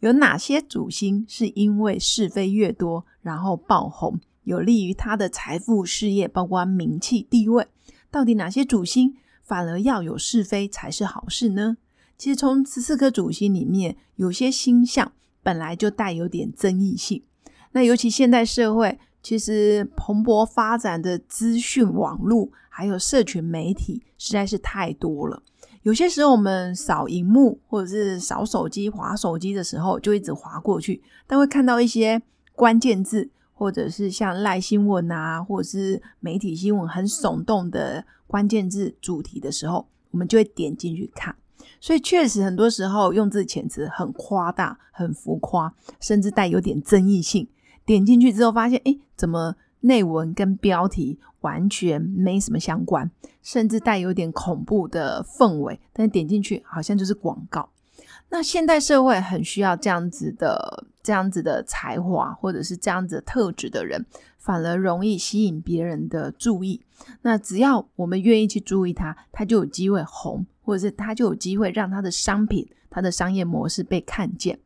有哪些主星是因为是非越多，然后爆红，有利于他的财富、事业，包括名气、地位？到底哪些主星反而要有是非才是好事呢？其实从十四颗主星里面，有些星象本来就带有点争议性。那尤其现代社会。其实蓬勃发展的资讯网络还有社群媒体实在是太多了。有些时候我们扫荧幕或者是扫手机、划手机的时候，就一直划过去，但会看到一些关键字，或者是像赖新闻啊，或者是媒体新闻很耸动的关键字主题的时候，我们就会点进去看。所以确实很多时候用字遣词很夸大、很浮夸，甚至带有点争议性。点进去之后，发现哎，怎么内文跟标题完全没什么相关，甚至带有点恐怖的氛围。但点进去好像就是广告。那现代社会很需要这样子的、这样子的才华，或者是这样子特质的人，反而容易吸引别人的注意。那只要我们愿意去注意他，他就有机会红，或者是他就有机会让他的商品、他的商业模式被看见。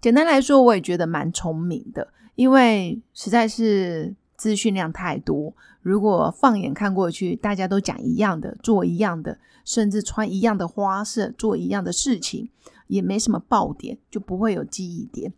简单来说，我也觉得蛮聪明的。因为实在是资讯量太多，如果放眼看过去，大家都讲一样的，做一样的，甚至穿一样的花色，做一样的事情，也没什么爆点，就不会有记忆点。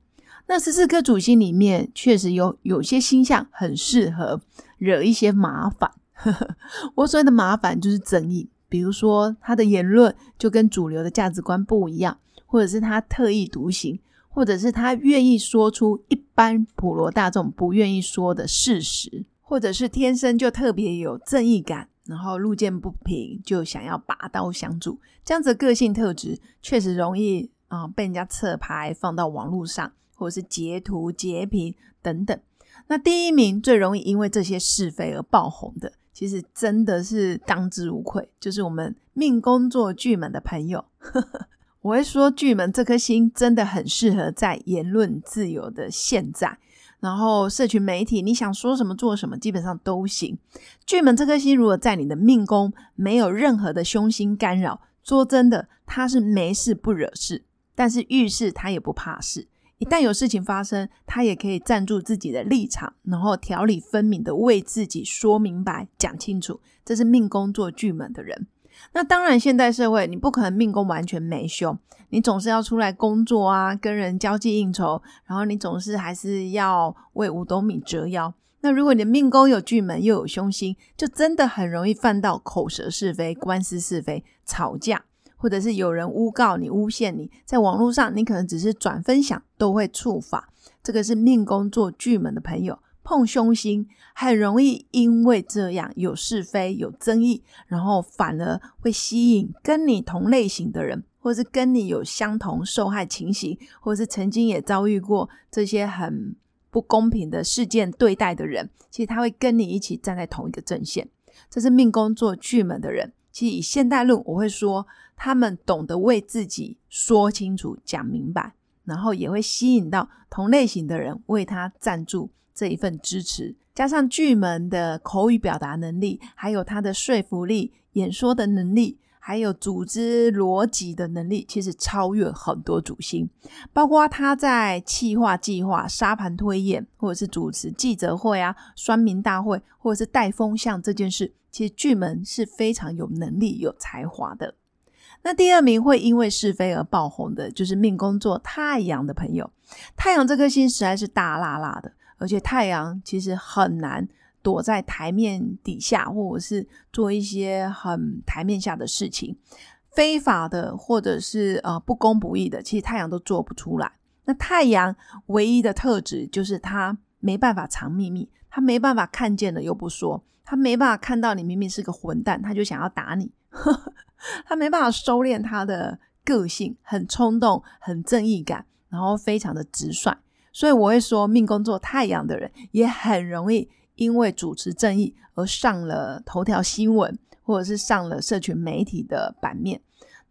那十四颗主星里面，确实有有些星象很适合惹一些麻烦。我所谓的麻烦就是争议，比如说他的言论就跟主流的价值观不一样，或者是他特立独行。或者是他愿意说出一般普罗大众不愿意说的事实，或者是天生就特别有正义感，然后路见不平就想要拔刀相助，这样子的个性特质确实容易啊被人家侧拍放到网络上，或者是截图截屏等等。那第一名最容易因为这些是非而爆红的，其实真的是当之无愧，就是我们命宫做巨门的朋友。我会说，巨门这颗星真的很适合在言论自由的现在，然后社群媒体，你想说什么做什么，基本上都行。巨门这颗星如果在你的命宫没有任何的凶星干扰，说真的，他是没事不惹事，但是遇事他也不怕事。一旦有事情发生，他也可以站住自己的立场，然后条理分明的为自己说明白、讲清楚。这是命宫做巨门的人。那当然，现代社会你不可能命宫完全没凶，你总是要出来工作啊，跟人交际应酬，然后你总是还是要为五斗米折腰。那如果你的命宫有巨门又有凶星，就真的很容易犯到口舌是非、官司是非、吵架，或者是有人诬告你、诬陷你，在网络上你可能只是转分享都会触法。这个是命宫做巨门的朋友。碰凶星很容易因为这样有是非有争议，然后反而会吸引跟你同类型的人，或是跟你有相同受害情形，或是曾经也遭遇过这些很不公平的事件对待的人，其实他会跟你一起站在同一个阵线。这是命宫做巨门的人，其实以现代论，我会说他们懂得为自己说清楚、讲明白，然后也会吸引到同类型的人为他赞助。这一份支持，加上巨门的口语表达能力，还有他的说服力、演说的能力，还有组织逻辑的能力，其实超越很多主星。包括他在企划、计划、沙盘推演，或者是主持记者会啊、酸民大会，或者是带风向这件事，其实巨门是非常有能力、有才华的。那第二名会因为是非而爆红的，就是命宫座太阳的朋友。太阳这颗星实在是大辣辣的。而且太阳其实很难躲在台面底下，或者是做一些很台面下的事情，非法的或者是呃不公不义的，其实太阳都做不出来。那太阳唯一的特质就是他没办法藏秘密，他没办法看见了又不说，他没办法看到你明明是个混蛋，他就想要打你，他没办法收敛他的个性，很冲动，很正义感。然后非常的直率。所以我会说，命宫做太阳的人也很容易因为主持正义而上了头条新闻，或者是上了社群媒体的版面。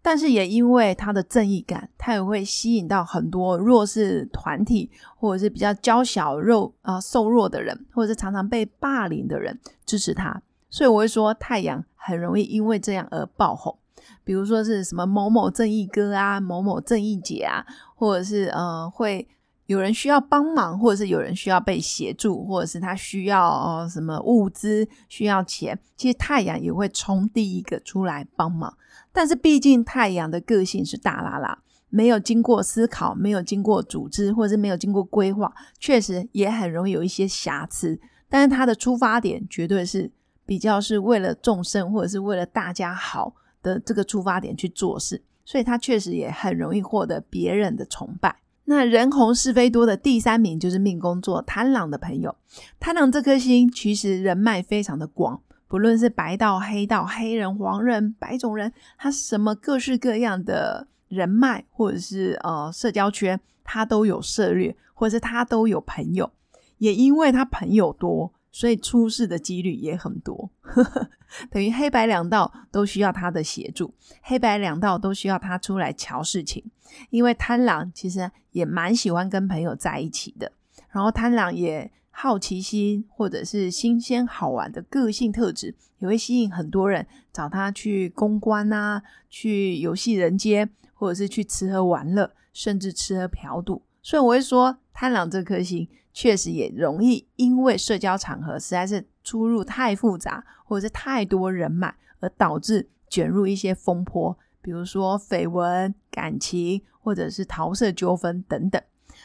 但是也因为他的正义感，他也会吸引到很多弱势团体，或者是比较娇小肉啊瘦弱的人，或者是常常被霸凌的人支持他。所以我会说，太阳很容易因为这样而爆红。比如说是什么某某正义哥啊，某某正义姐啊，或者是呃会。有人需要帮忙，或者是有人需要被协助，或者是他需要哦什么物资，需要钱，其实太阳也会冲第一个出来帮忙。但是毕竟太阳的个性是大拉拉，没有经过思考，没有经过组织，或者是没有经过规划，确实也很容易有一些瑕疵。但是他的出发点绝对是比较是为了众生，或者是为了大家好的这个出发点去做事，所以他确实也很容易获得别人的崇拜。那人红是非多的第三名就是命宫座贪狼的朋友。贪狼这颗星其实人脉非常的广，不论是白道、黑道、黑人、黄人、白种人，他什么各式各样的人脉或者是呃社交圈，他都有涉猎，或者是他都有朋友。也因为他朋友多。所以出事的几率也很多，等于黑白两道都需要他的协助，黑白两道都需要他出来瞧事情。因为贪狼其实也蛮喜欢跟朋友在一起的，然后贪狼也好奇心或者是新鲜好玩的个性特质，也会吸引很多人找他去公关啊，去游戏人间，或者是去吃喝玩乐，甚至吃喝嫖赌。所以我会说，贪狼这颗星。确实也容易因为社交场合实在是出入太复杂，或者是太多人脉，而导致卷入一些风波，比如说绯闻、感情，或者是桃色纠纷等等。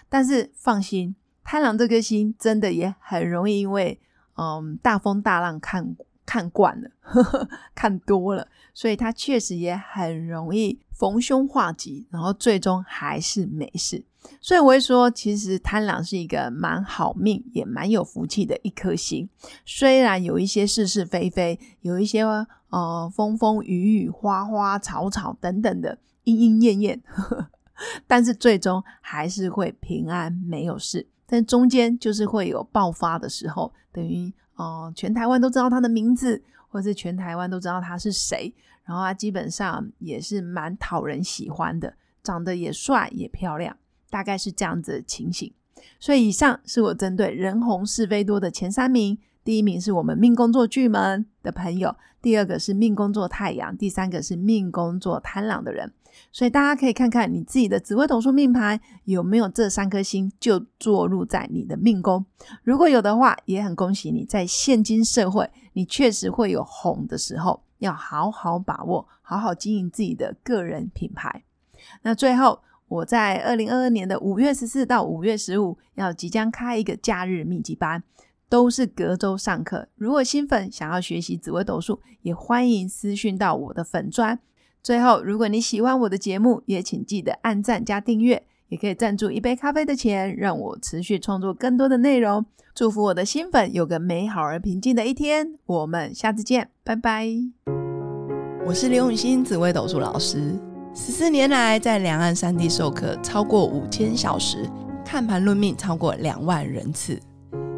但是放心，贪狼这颗星真的也很容易因为嗯大风大浪看看惯了呵呵，看多了，所以他确实也很容易逢凶化吉，然后最终还是没事。所以我会说，其实贪狼是一个蛮好命，也蛮有福气的一颗星。虽然有一些是是非非，有一些呃风风雨雨、花花草草等等的莺莺燕燕，但是最终还是会平安没有事。但中间就是会有爆发的时候，等于哦全台湾都知道他的名字，或是全台湾都知道他是谁。然后他基本上也是蛮讨人喜欢的，长得也帅也漂亮。大概是这样子的情形，所以以上是我针对人红是非多的前三名。第一名是我们命宫作巨门的朋友，第二个是命宫作太阳，第三个是命宫作贪狼的人。所以大家可以看看你自己的紫微斗数命盘有没有这三颗星就坐入在你的命宫。如果有的话，也很恭喜你，在现今社会，你确实会有红的时候，要好好把握，好好经营自己的个人品牌。那最后。我在二零二二年的五月十四到五月十五要即将开一个假日密集班，都是隔周上课。如果新粉想要学习紫微斗数，也欢迎私讯到我的粉砖。最后，如果你喜欢我的节目，也请记得按赞加订阅，也可以赞助一杯咖啡的钱，让我持续创作更多的内容。祝福我的新粉有个美好而平静的一天。我们下次见，拜拜。我是刘永新，紫微斗数老师。十四年来，在两岸三地授课超过五千小时，看盘论命超过两万人次。